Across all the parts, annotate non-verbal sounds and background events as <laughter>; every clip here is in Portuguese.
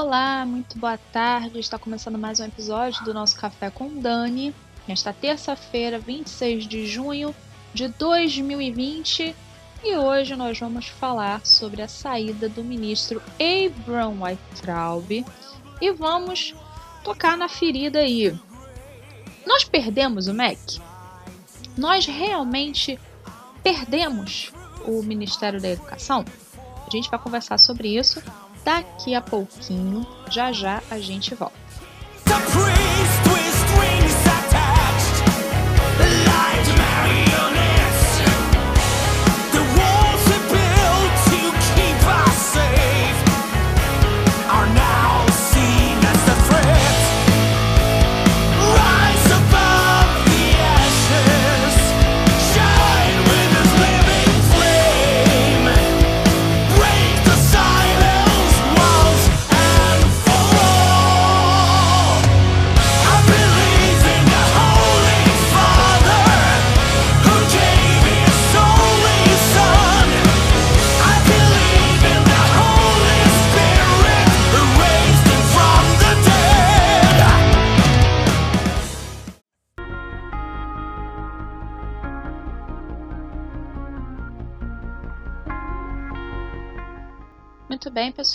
Olá, muito boa tarde. Está começando mais um episódio do nosso Café com Dani. Nesta terça-feira, 26 de junho de 2020. E hoje nós vamos falar sobre a saída do ministro Abraham Weintraub e vamos tocar na ferida aí. Nós perdemos o MEC? Nós realmente perdemos o Ministério da Educação? A gente vai conversar sobre isso daqui a pouquinho. Já já a gente volta.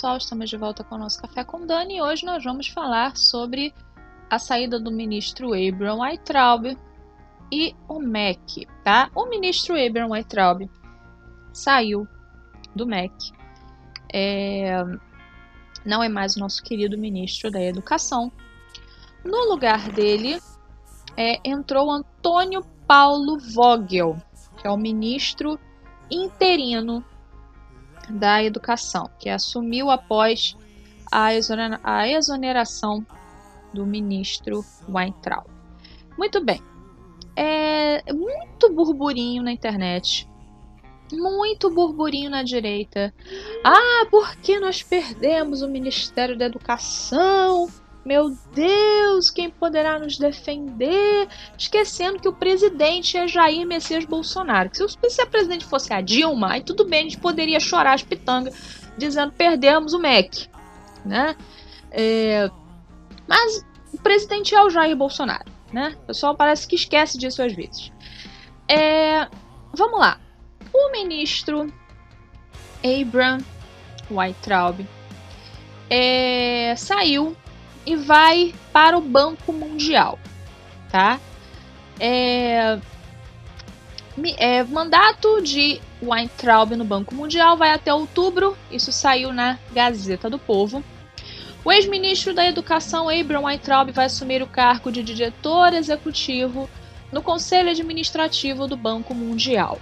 Pessoal, estamos de volta com o nosso Café com Dani e hoje nós vamos falar sobre a saída do ministro Abraham Weintraub e o MEC, tá? O ministro Abraham Weintraub saiu do MEC, é, não é mais o nosso querido ministro da Educação. No lugar dele é, entrou Antônio Paulo Vogel, que é o ministro interino da Educação, que assumiu após a, exonera a exoneração do ministro Weintraub. Muito bem. É muito burburinho na internet. Muito burburinho na direita. Ah, porque nós perdemos o Ministério da Educação? Meu Deus, quem poderá nos defender? Esquecendo que o presidente é Jair Messias Bolsonaro. Que se, se a presidente fosse a Dilma, aí tudo bem, a gente poderia chorar as pitangas dizendo perdemos o MEC. Né? É, mas o presidente é o Jair Bolsonaro. Né? O pessoal parece que esquece disso às vezes. É, vamos lá. O ministro Abraham Weintraub é, saiu e vai para o Banco Mundial, tá? É, é, mandato de Weintraub no Banco Mundial vai até outubro, isso saiu na Gazeta do Povo. O ex-ministro da Educação, Abraham Weintraub, vai assumir o cargo de diretor executivo no Conselho Administrativo do Banco Mundial.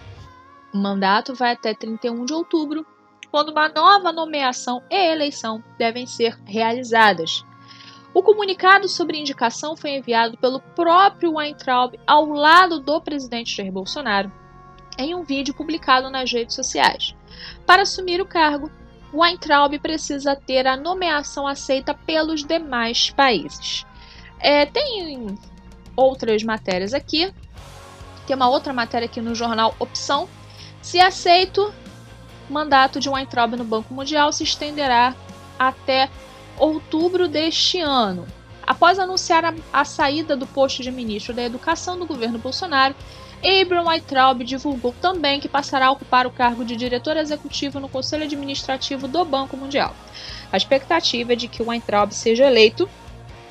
O mandato vai até 31 de outubro, quando uma nova nomeação e eleição devem ser realizadas. O comunicado sobre indicação foi enviado pelo próprio Weintraub ao lado do presidente Jair Bolsonaro em um vídeo publicado nas redes sociais. Para assumir o cargo, Weintraub precisa ter a nomeação aceita pelos demais países. É, tem outras matérias aqui. Tem uma outra matéria aqui no jornal Opção. Se aceito, o mandato de Weintraub no Banco Mundial se estenderá até outubro deste ano. Após anunciar a, a, saída do posto de ministro da Educação do governo Bolsonaro, Abraham Weintraub divulgou também que passará a ocupar o cargo de diretor executivo no Conselho Administrativo do Banco Mundial. A expectativa é de que o Weintraub seja eleito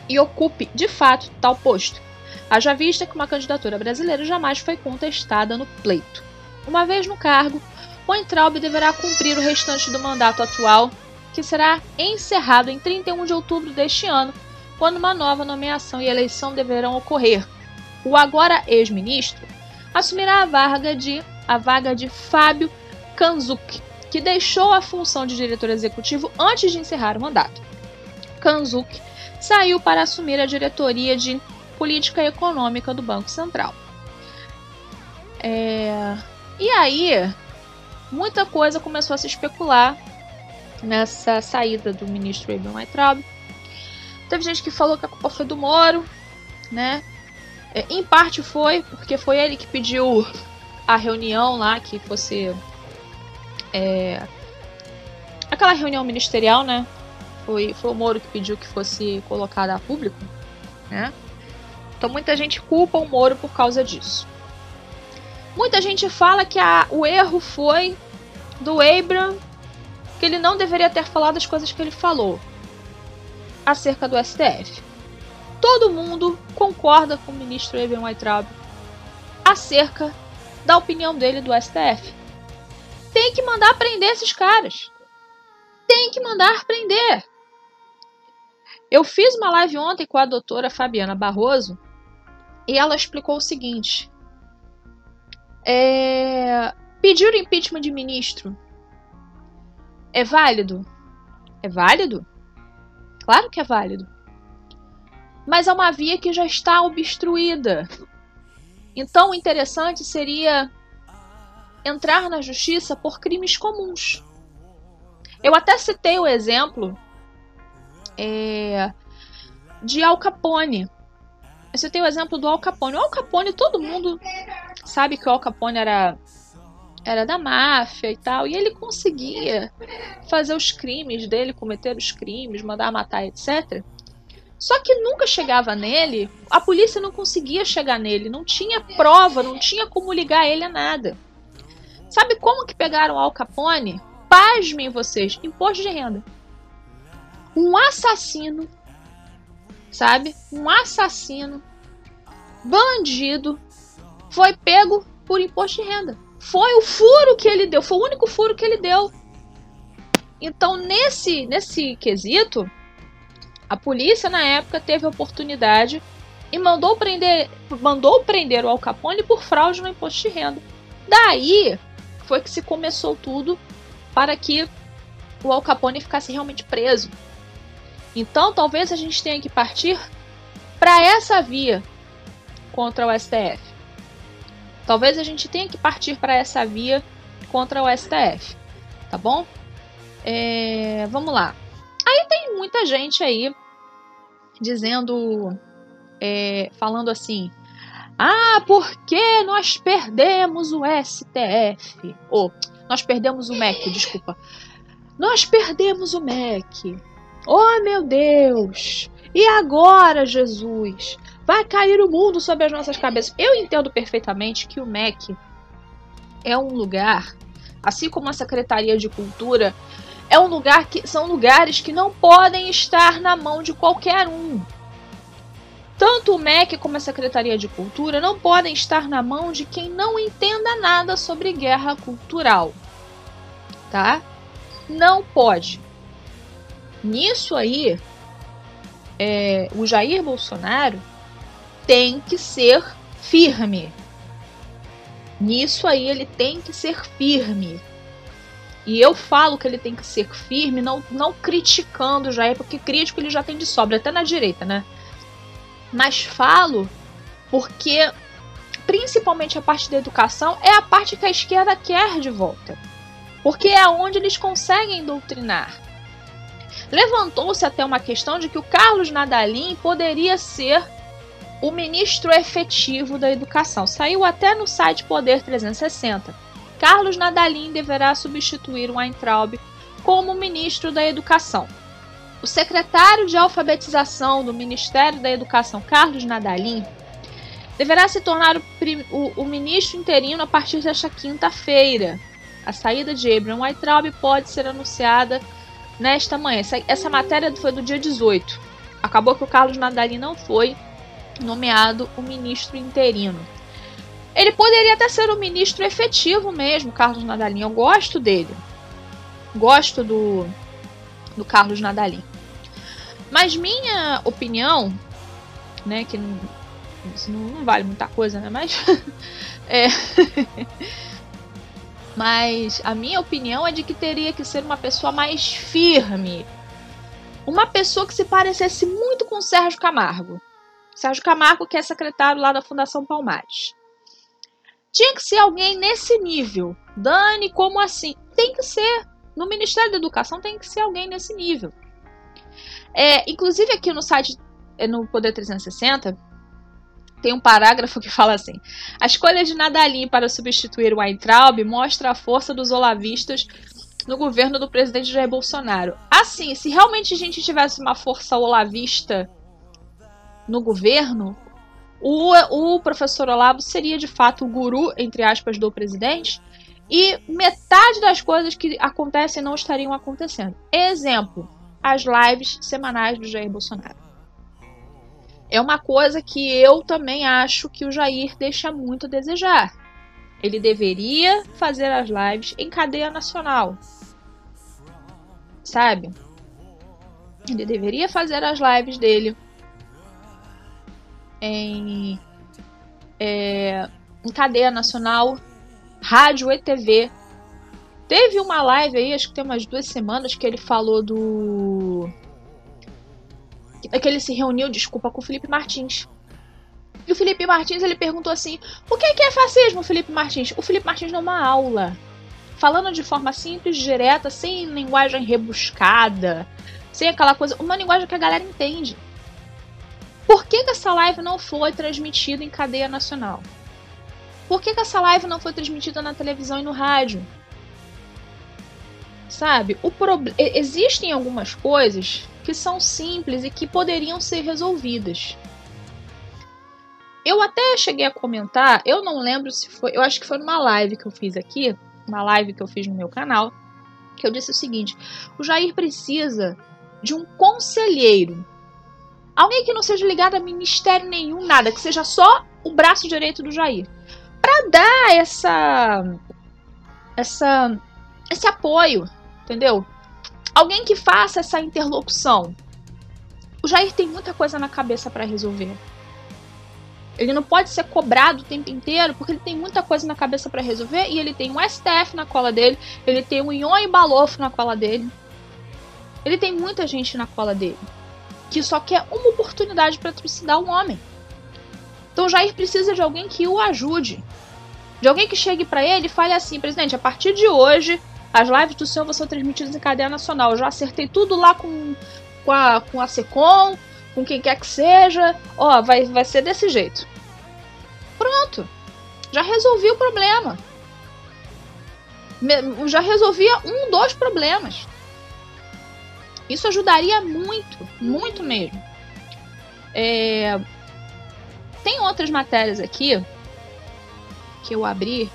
e ocupe, de fato, tal posto. Haja vista que uma candidatura brasileira jamais foi contestada no pleito. Uma vez no cargo, Weintraub deverá cumprir o restante do mandato atual que será encerrado em 31 de outubro deste ano, quando uma nova nomeação e eleição deverão ocorrer. O agora ex-ministro assumirá a vaga de a vaga de Fábio Kanzuk, que deixou a função de diretor executivo antes de encerrar o mandato. Kanzuk saiu para assumir a diretoria de política econômica do Banco Central. É... E aí, muita coisa começou a se especular nessa saída do ministro Abraham Weintraub. Teve gente que falou que a culpa foi do Moro, né? É, em parte foi, porque foi ele que pediu a reunião lá, que fosse. É, aquela reunião ministerial, né? Foi, foi o Moro que pediu que fosse colocada a público, né? Então muita gente culpa o Moro por causa disso. Muita gente fala que a, o erro foi do Abraham, que ele não deveria ter falado as coisas que ele falou acerca do STF. Todo mundo concorda com o ministro Abraham Weintraub acerca da opinião dele do STF. Tem que mandar prender esses caras. Tem que mandar prender. Eu fiz uma live ontem com a doutora Fabiana Barroso e ela explicou o seguinte: é... pedir o impeachment de ministro é válido? É válido? Claro que é válido. Mas é uma via que já está obstruída. Então, o interessante seria entrar na justiça por crimes comuns. Eu até citei o exemplo é, de Al Capone. Eu citei o exemplo do Al Capone. O Al Capone, todo mundo sabe que o Al Capone era, era da máfia e tal. E ele conseguia fazer os crimes dele, cometer os crimes, mandar matar, etc. Só que nunca chegava nele, a polícia não conseguia chegar nele, não tinha prova, não tinha como ligar ele a nada. Sabe como que pegaram Al Capone? Pasmem vocês, imposto de renda. Um assassino, sabe? Um assassino, bandido, foi pego por imposto de renda. Foi o furo que ele deu, foi o único furo que ele deu. Então, nesse, nesse quesito, a polícia na época teve a oportunidade e mandou prender, mandou prender o Al Capone por fraude no imposto de renda. Daí foi que se começou tudo para que o Al Capone ficasse realmente preso. Então, talvez a gente tenha que partir para essa via contra o STF. Talvez a gente tenha que partir para essa via contra o STF, tá bom? É, vamos lá. Aí tem muita gente aí dizendo, é, falando assim, ah, porque nós perdemos o STF? Ou, nós perdemos o MEC, desculpa. Nós perdemos o MEC. Oh, meu Deus! E agora, Jesus? Vai cair o mundo sobre as nossas cabeças. Eu entendo perfeitamente que o MEC é um lugar, assim como a Secretaria de Cultura, é um lugar que são lugares que não podem estar na mão de qualquer um. Tanto o MEC como a Secretaria de Cultura não podem estar na mão de quem não entenda nada sobre guerra cultural. Tá? Não pode. Nisso aí, é, o Jair Bolsonaro tem que ser firme. Nisso aí ele tem que ser firme. E eu falo que ele tem que ser firme, não, não criticando já, é porque crítico ele já tem de sobra, até na direita, né? Mas falo porque, principalmente a parte da educação, é a parte que a esquerda quer de volta. Porque é onde eles conseguem doutrinar. Levantou-se até uma questão de que o Carlos Nadalim poderia ser o ministro efetivo da educação. Saiu até no site Poder 360 Carlos Nadalim deverá substituir o Weintraub como ministro da Educação. O secretário de alfabetização do Ministério da Educação, Carlos Nadalim, deverá se tornar o, o, o ministro interino a partir desta quinta-feira. A saída de Abraham Weintraub pode ser anunciada nesta manhã. Essa, essa matéria foi do dia 18. Acabou que o Carlos Nadalim não foi nomeado o ministro interino. Ele poderia até ser o ministro efetivo mesmo, Carlos Nadalim. Eu gosto dele. Gosto do, do Carlos Nadalim. Mas minha opinião, né, que não, não vale muita coisa, né, mas <laughs> é, <laughs> mas a minha opinião é de que teria que ser uma pessoa mais firme. Uma pessoa que se parecesse muito com Sérgio Camargo. Sérgio Camargo, que é secretário lá da Fundação Palmares. Tinha que ser alguém nesse nível. Dani, como assim? Tem que ser. No Ministério da Educação tem que ser alguém nesse nível. É, inclusive aqui no site, é, no Poder 360, tem um parágrafo que fala assim: A escolha de Nadalim para substituir o Weintraub mostra a força dos olavistas no governo do presidente Jair Bolsonaro. Assim, se realmente a gente tivesse uma força olavista no governo, o, o professor Olavo seria de fato o guru, entre aspas, do presidente, e metade das coisas que acontecem não estariam acontecendo. Exemplo, as lives semanais do Jair Bolsonaro. É uma coisa que eu também acho que o Jair deixa muito a desejar. Ele deveria fazer as lives em cadeia nacional. Sabe? Ele deveria fazer as lives dele em, é, em cadeia nacional, rádio e TV. Teve uma live aí, acho que tem umas duas semanas, que ele falou do. que ele se reuniu, desculpa, com o Felipe Martins. E o Felipe Martins ele perguntou assim: o que é fascismo, Felipe Martins? O Felipe Martins deu uma aula, falando de forma simples, direta, sem linguagem rebuscada, sem aquela coisa, uma linguagem que a galera entende. Por que, que essa live não foi transmitida em cadeia nacional? Por que, que essa live não foi transmitida na televisão e no rádio? Sabe? O. Existem algumas coisas que são simples e que poderiam ser resolvidas. Eu até cheguei a comentar, eu não lembro se foi, eu acho que foi numa live que eu fiz aqui, uma live que eu fiz no meu canal, que eu disse o seguinte: o Jair precisa de um conselheiro. Alguém que não seja ligado a ministério nenhum, nada, que seja só o braço direito do Jair. Para dar essa essa esse apoio, entendeu? Alguém que faça essa interlocução. O Jair tem muita coisa na cabeça para resolver. Ele não pode ser cobrado o tempo inteiro, porque ele tem muita coisa na cabeça para resolver e ele tem um STF na cola dele, ele tem um Ion e Balofo na cola dele. Ele tem muita gente na cola dele que só quer uma oportunidade para trucidar um homem. Então Jair precisa de alguém que o ajude. De alguém que chegue para ele e fale assim: presidente, a partir de hoje, as lives do senhor vão ser transmitidas em cadeia nacional. Eu já acertei tudo lá com, com, a, com a SECOM, com quem quer que seja. Ó, vai, vai ser desse jeito. Pronto. Já resolvi o problema. Já resolvia um dos problemas. Isso ajudaria muito, muito mesmo. É... Tem outras matérias aqui que eu abri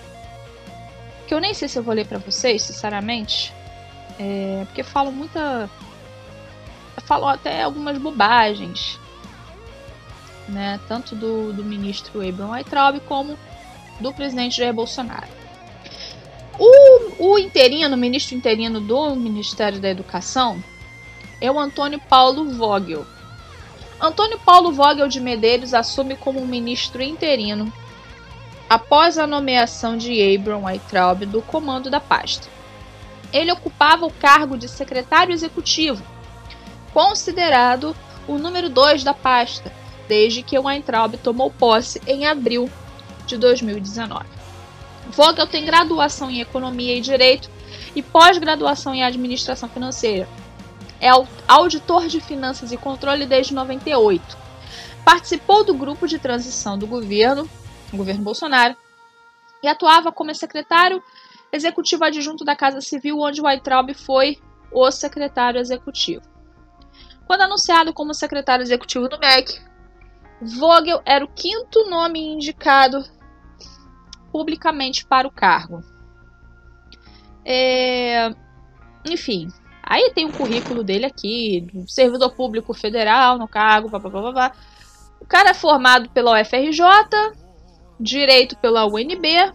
que eu nem sei se eu vou ler para vocês, sinceramente, é... porque falam muita falou até algumas bobagens, né? Tanto do, do ministro Abraham Weintraub como do presidente Jair Bolsonaro. O, o interino, o ministro interino do Ministério da Educação é o Antônio Paulo Vogel. Antônio Paulo Vogel de Medeiros assume como ministro interino após a nomeação de Abraham Weintraub do comando da pasta. Ele ocupava o cargo de secretário executivo considerado o número 2 da pasta, desde que Weintraub tomou posse em abril de 2019. Vogel tem graduação em Economia e Direito e pós-graduação em Administração Financeira. É auditor de Finanças e Controle desde 98. Participou do grupo de transição do governo, governo Bolsonaro, e atuava como secretário executivo adjunto da Casa Civil, onde Weintraub foi o secretário executivo. Quando anunciado como secretário executivo do MEC, Vogel era o quinto nome indicado publicamente para o cargo. É... Enfim, aí tem o currículo dele aqui, servidor público federal no cargo, blá, blá, blá, blá. O cara é formado pela UFRJ, direito pela UNB,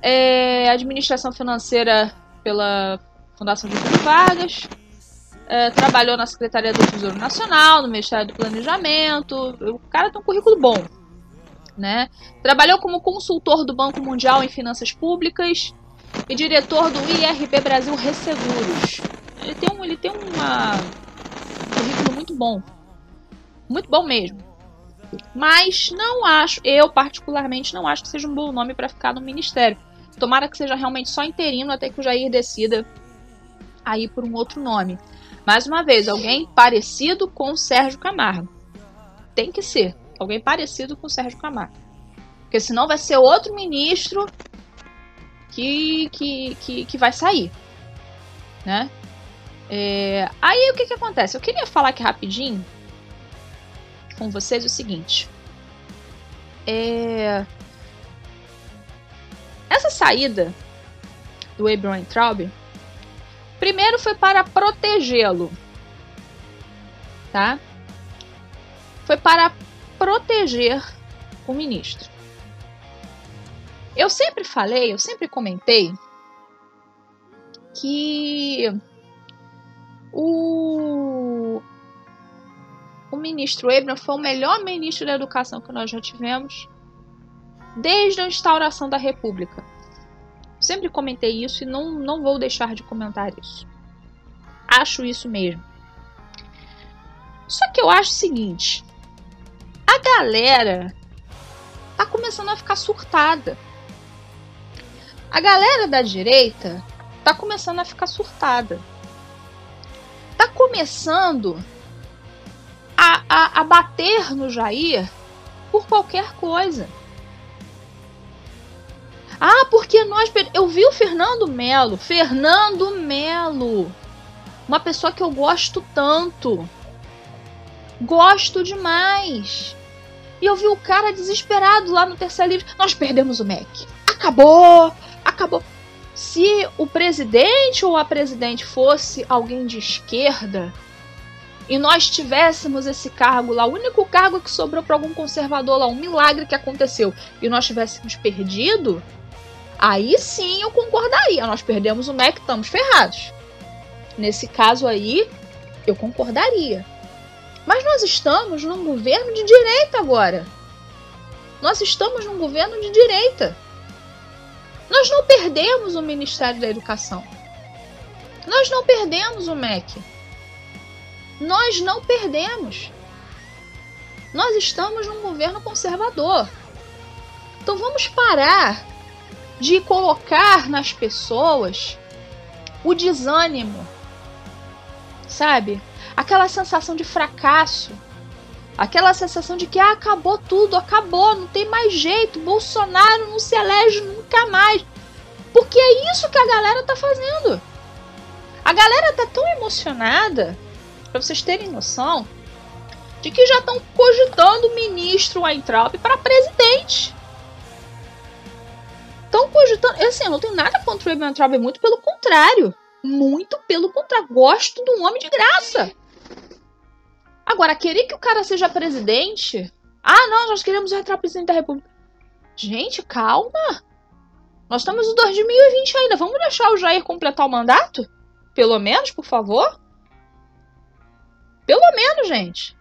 é... administração financeira pela Fundação Getúlio Vargas, é, trabalhou na Secretaria do Tesouro Nacional, no Ministério do Planejamento. O cara tem um currículo bom. Né? Trabalhou como consultor do Banco Mundial em Finanças Públicas e diretor do IRB Brasil Resseguros. Ele tem um, ele tem uma, um currículo muito bom. Muito bom mesmo. Mas não acho, eu particularmente não acho que seja um bom nome para ficar no ministério. Tomara que seja realmente só interino até que o Jair decida aí por um outro nome. Mais uma vez, alguém parecido com o Sérgio Camargo. Tem que ser alguém parecido com o Sérgio Camargo. Porque senão vai ser outro ministro que, que, que, que vai sair. né? É, aí o que que acontece? Eu queria falar aqui rapidinho com vocês o seguinte. É, essa saída do Abraham Traub, primeiro foi para protegê-lo, tá? Foi para proteger o ministro. Eu sempre falei, eu sempre comentei que o, o ministro Abraham foi o melhor ministro da educação que nós já tivemos desde a instauração da República. Sempre comentei isso e não, não vou deixar de comentar isso. Acho isso mesmo. Só que eu acho o seguinte: a galera tá começando a ficar surtada. A galera da direita tá começando a ficar surtada. Tá começando a, a, a bater no Jair por qualquer coisa. Ah, porque nós. Eu vi o Fernando Melo. Fernando Melo. Uma pessoa que eu gosto tanto. Gosto demais. E eu vi o cara desesperado lá no terceiro livro. Nós perdemos o MEC. Acabou! Acabou. Se o presidente ou a presidente fosse alguém de esquerda e nós tivéssemos esse cargo lá, o único cargo que sobrou para algum conservador lá, um milagre que aconteceu, e nós tivéssemos perdido, aí sim eu concordaria. Nós perdemos o MEC, estamos ferrados. Nesse caso aí, eu concordaria. Mas nós estamos num governo de direita agora. Nós estamos num governo de direita. Nós não perdemos o Ministério da Educação. Nós não perdemos o MEC. Nós não perdemos. Nós estamos num governo conservador. Então vamos parar de colocar nas pessoas o desânimo, sabe? Aquela sensação de fracasso, aquela sensação de que ah, acabou tudo, acabou, não tem mais jeito, Bolsonaro não se elege nunca mais. Porque é isso que a galera tá fazendo. A galera tá tão emocionada, para vocês terem noção, de que já estão cogitando o ministro Weintraub para presidente estão cogitando. Assim, eu não tenho nada contra o Abraham Traub, é muito pelo contrário. Muito pelo contrário. Gosto de um homem de graça. Agora, querer que o cara seja presidente. Ah, não, nós queremos o presidente da República. Gente, calma. Nós estamos em 2020 ainda. Vamos deixar o Jair completar o mandato? Pelo menos, por favor? Pelo menos, gente.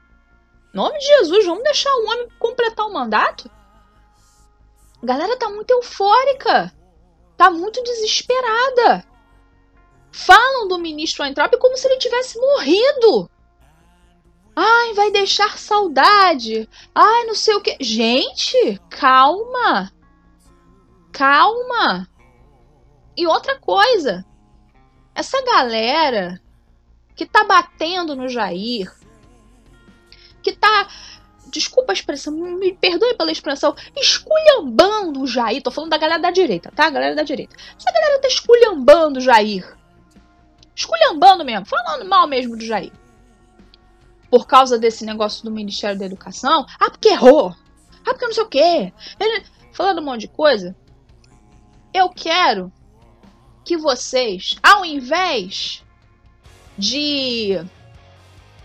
Em nome de Jesus, vamos deixar o homem completar o mandato? A galera tá muito eufórica. Tá muito desesperada. Falam do ministro Weintraub como se ele tivesse morrido. Ai, vai deixar saudade. Ai, não sei o que. Gente, calma. Calma. E outra coisa. Essa galera que tá batendo no Jair, que tá desculpa a expressão, me perdoe pela expressão, esculhambando o Jair. Tô falando da galera da direita, tá? Galera da direita. Essa galera tá esculhambando o Jair. Esculhambando mesmo, falando mal mesmo do Jair. Por causa desse negócio do Ministério da Educação. Ah, porque errou. Ah, porque não sei o quê. Ele, falando um monte de coisa. Eu quero que vocês, ao invés de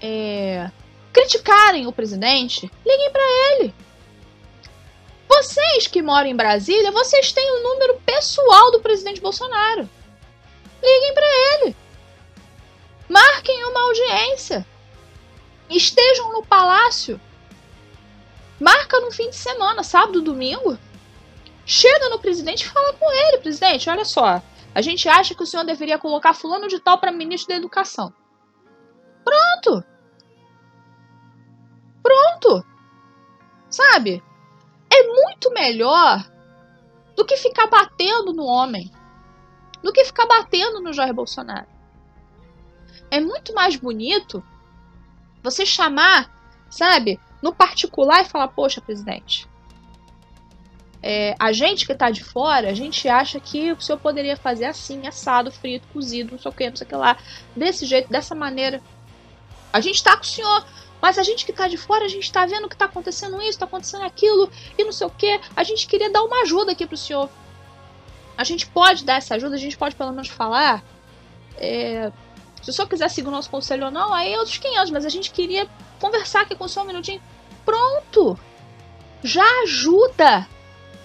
é, criticarem o presidente, liguem para ele. Vocês que moram em Brasília, vocês têm o número pessoal do presidente Bolsonaro. Liguem para ele. Marquem uma audiência. Estejam no palácio. Marca no fim de semana, sábado, domingo. Chega no presidente e fala com ele, presidente, olha só. A gente acha que o senhor deveria colocar fulano de tal para ministro da Educação. Pronto. Pronto! Sabe? É muito melhor do que ficar batendo no homem, do que ficar batendo no Jair Bolsonaro. É muito mais bonito você chamar, sabe, no particular e falar: Poxa, presidente, É, a gente que tá de fora, a gente acha que o senhor poderia fazer assim, assado, frito, cozido, não sei o que, não sei o que lá, desse jeito, dessa maneira. A gente tá com o senhor, mas a gente que tá de fora, a gente tá vendo que tá acontecendo isso, tá acontecendo aquilo, e não sei o que. A gente queria dar uma ajuda aqui pro senhor. A gente pode dar essa ajuda, a gente pode pelo menos falar. É, se o senhor quiser seguir o nosso conselho ou não, aí é outros 500, mas a gente queria conversar aqui com o senhor um minutinho. Pronto! Já ajuda!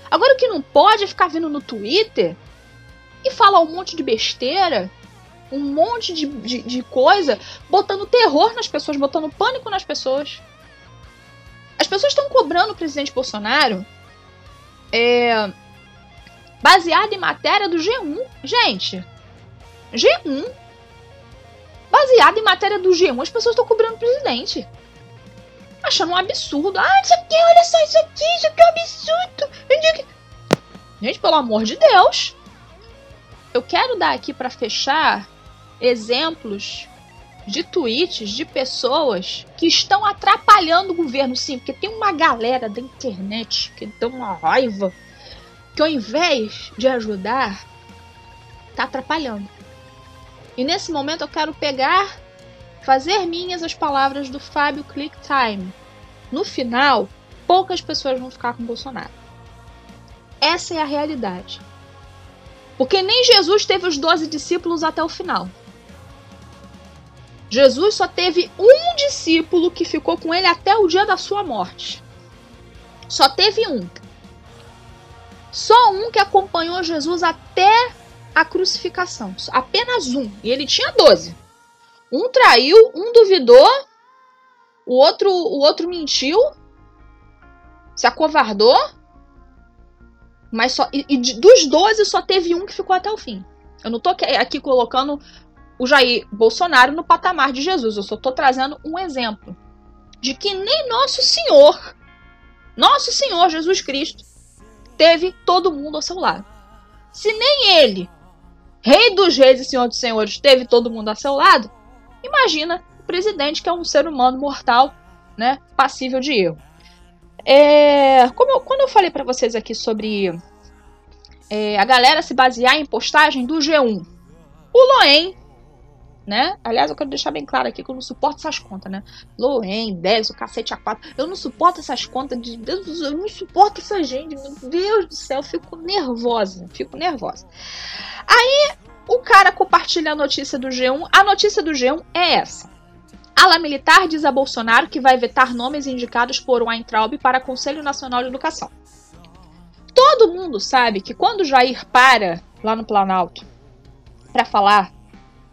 Agora o que não pode é ficar vindo no Twitter e falar um monte de besteira, um monte de, de, de coisa, botando terror nas pessoas, botando pânico nas pessoas. As pessoas estão cobrando o presidente Bolsonaro é, baseado em matéria do G1. Gente, G1. Baseado em matéria do G1, as pessoas estão cobrando o presidente achando um absurdo. Ah, isso aqui, olha só isso aqui, isso aqui é um absurdo. Gente, pelo amor de Deus. Eu quero dar aqui para fechar exemplos de tweets de pessoas que estão atrapalhando o governo, sim, porque tem uma galera da internet que dá uma raiva que ao invés de ajudar, tá atrapalhando. E nesse momento eu quero pegar fazer minhas as palavras do Fábio Clicktime. No final, poucas pessoas vão ficar com Bolsonaro. Essa é a realidade. Porque nem Jesus teve os doze discípulos até o final. Jesus só teve um discípulo que ficou com ele até o dia da sua morte. Só teve um. Só um que acompanhou Jesus até a crucificação. Apenas um. E ele tinha doze. Um traiu, um duvidou, o outro, o outro mentiu, se acovardou, mas só e, e dos 12 só teve um que ficou até o fim. Eu não tô aqui colocando o Jair Bolsonaro no patamar de Jesus, eu só tô trazendo um exemplo de que nem nosso Senhor, nosso Senhor Jesus Cristo, teve todo mundo ao seu lado. Se nem ele, Rei dos Reis e Senhor dos Senhores, teve todo mundo ao seu lado, Imagina o presidente, que é um ser humano mortal, né, passível de erro. É, como eu, quando eu falei para vocês aqui sobre é, a galera se basear em postagem do G1, o Loen, né? Aliás, eu quero deixar bem claro aqui que eu não suporto essas contas, né? Loen, 10, o cacete A4. Eu não suporto essas contas de Deus, eu não suporto essa gente. Meu Deus do céu, eu fico nervosa. Fico nervosa. Aí o cara compartilha a notícia do G1. A notícia do G1 é essa. Ala militar diz a Bolsonaro que vai vetar nomes indicados por Weintraub para Conselho Nacional de Educação. Todo mundo sabe que quando Jair para lá no Planalto para falar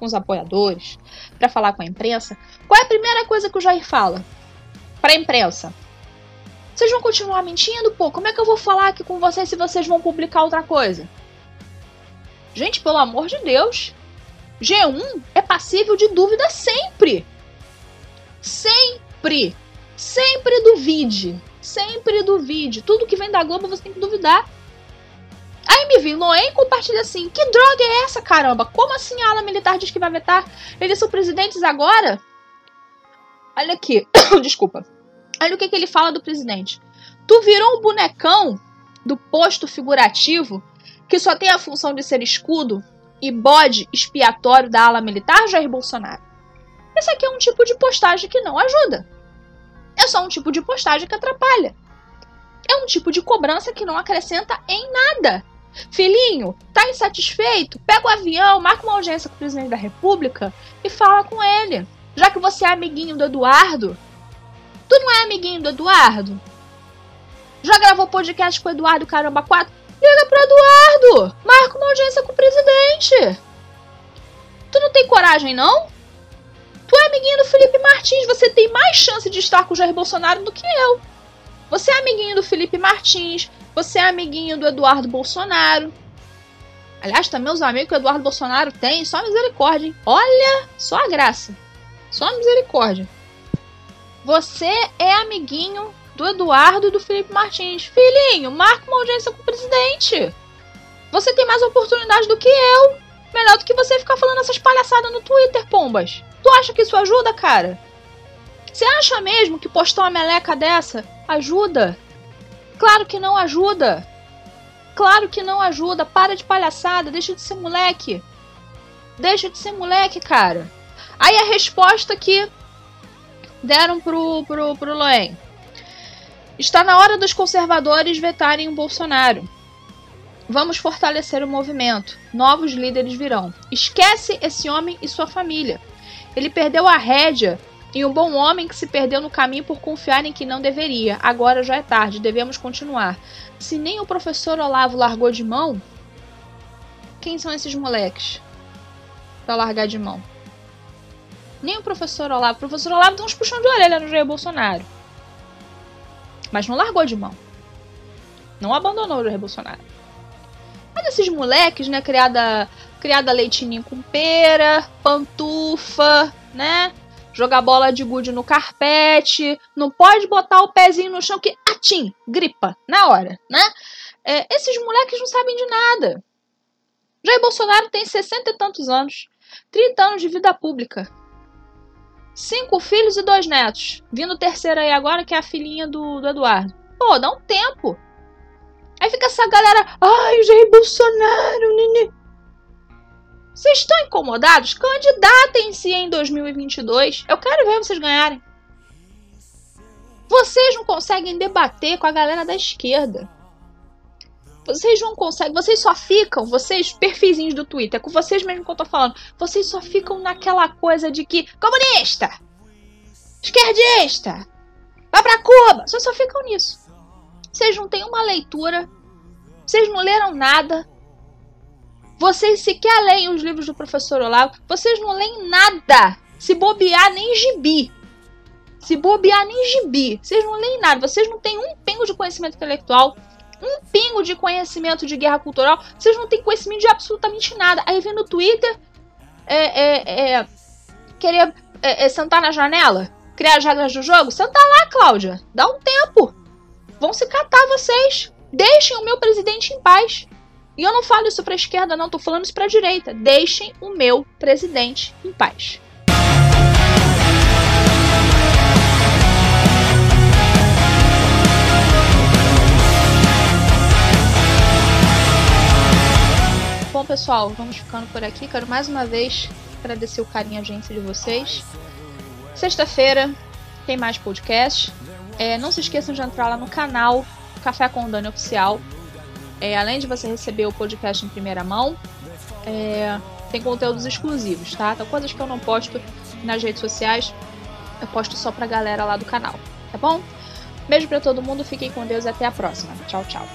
com os apoiadores, para falar com a imprensa, qual é a primeira coisa que o Jair fala para a imprensa? Vocês vão continuar mentindo? Pô, como é que eu vou falar aqui com vocês se vocês vão publicar outra coisa? Gente, pelo amor de Deus. G1 é passível de dúvida sempre. Sempre. Sempre duvide. Sempre duvide. Tudo que vem da Globo você tem que duvidar. Me vi Loen compartilha assim: que droga é essa, caramba? Como assim a ala militar diz que vai vetar? Eles são presidentes agora? Olha aqui, <coughs> desculpa. Olha o que, que ele fala do presidente. Tu virou um bonecão do posto figurativo que só tem a função de ser escudo e bode expiatório da ala militar Jair Bolsonaro. Esse aqui é um tipo de postagem que não ajuda. É só um tipo de postagem que atrapalha. É um tipo de cobrança que não acrescenta em nada. Filhinho, tá insatisfeito? Pega o avião, marca uma audiência com o presidente da República e fala com ele. Já que você é amiguinho do Eduardo, tu não é amiguinho do Eduardo? Já gravou podcast com o Eduardo Caramba 4? Liga pro Eduardo! Marca uma audiência com o presidente! Tu não tem coragem, não? Tu é amiguinho do Felipe Martins, você tem mais chance de estar com o Jair Bolsonaro do que eu. Você é amiguinho do Felipe Martins, você é amiguinho do Eduardo Bolsonaro. Aliás, também os amigos que o Eduardo Bolsonaro tem, só misericórdia, hein? Olha, só a graça. Só misericórdia. Você é amiguinho do Eduardo e do Felipe Martins. Filhinho, marca uma audiência com o presidente. Você tem mais oportunidade do que eu. Melhor do que você ficar falando essas palhaçadas no Twitter, pombas. Tu acha que isso ajuda, cara? Você acha mesmo que postar uma meleca dessa ajuda? Claro que não ajuda. Claro que não ajuda. Para de palhaçada. Deixa de ser moleque. Deixa de ser moleque, cara. Aí a resposta que deram pro, pro, pro Loen. Está na hora dos conservadores vetarem o Bolsonaro. Vamos fortalecer o movimento. Novos líderes virão. Esquece esse homem e sua família. Ele perdeu a rédea e um bom homem que se perdeu no caminho por confiar em que não deveria. Agora já é tarde, devemos continuar. Se nem o professor Olavo largou de mão, quem são esses moleques para largar de mão? Nem o professor Olavo. O professor Olavo deu uns puxão de orelha no Jair Bolsonaro. Mas não largou de mão. Não abandonou o Jair Bolsonaro. Mas esses moleques, né, criada, criada leitinho com pera, pantufa, né? Jogar bola de gude no carpete, não pode botar o pezinho no chão que atim, gripa na hora, né? É, esses moleques não sabem de nada. Jair Bolsonaro tem 60 e tantos anos, 30 anos de vida pública. Cinco filhos e dois netos. Vindo o terceiro aí agora, que é a filhinha do, do Eduardo. Pô, dá um tempo. Aí fica essa galera, ai, Jair Bolsonaro, nenê. Vocês estão incomodados? Candidatem-se em 2022. Eu quero ver vocês ganharem. Vocês não conseguem debater com a galera da esquerda. Vocês não conseguem, vocês só ficam, vocês, perfizinhos do Twitter, com vocês mesmo que eu tô falando, vocês só ficam naquela coisa de que comunista, esquerdista, vai pra Cuba, vocês só ficam nisso. Vocês não têm uma leitura, vocês não leram nada, vocês sequer leem os livros do professor Olavo, vocês não leem nada, se bobear nem gibi. Se bobear nem gibi, vocês não leem nada, vocês não têm um pingo de conhecimento intelectual, um pingo de conhecimento de guerra cultural, vocês não têm conhecimento de absolutamente nada. Aí vem no Twitter é, é, é, querer é, é, sentar na janela, criar as regras do jogo. Senta lá, Cláudia. Dá um tempo. Vão se catar vocês. Deixem o meu presidente em paz. E eu não falo isso pra esquerda, não, tô falando isso pra direita. Deixem o meu presidente em paz. Bom, pessoal, vamos ficando por aqui. Quero mais uma vez agradecer o carinho e a agência de vocês. Sexta-feira tem mais podcast. É, não se esqueçam de entrar lá no canal Café com Dani Oficial. É, além de você receber o podcast em primeira mão, é, tem conteúdos exclusivos, tá? Então, coisas que eu não posto nas redes sociais, eu posto só pra galera lá do canal, tá bom? Beijo para todo mundo, fiquem com Deus e até a próxima. Tchau, tchau.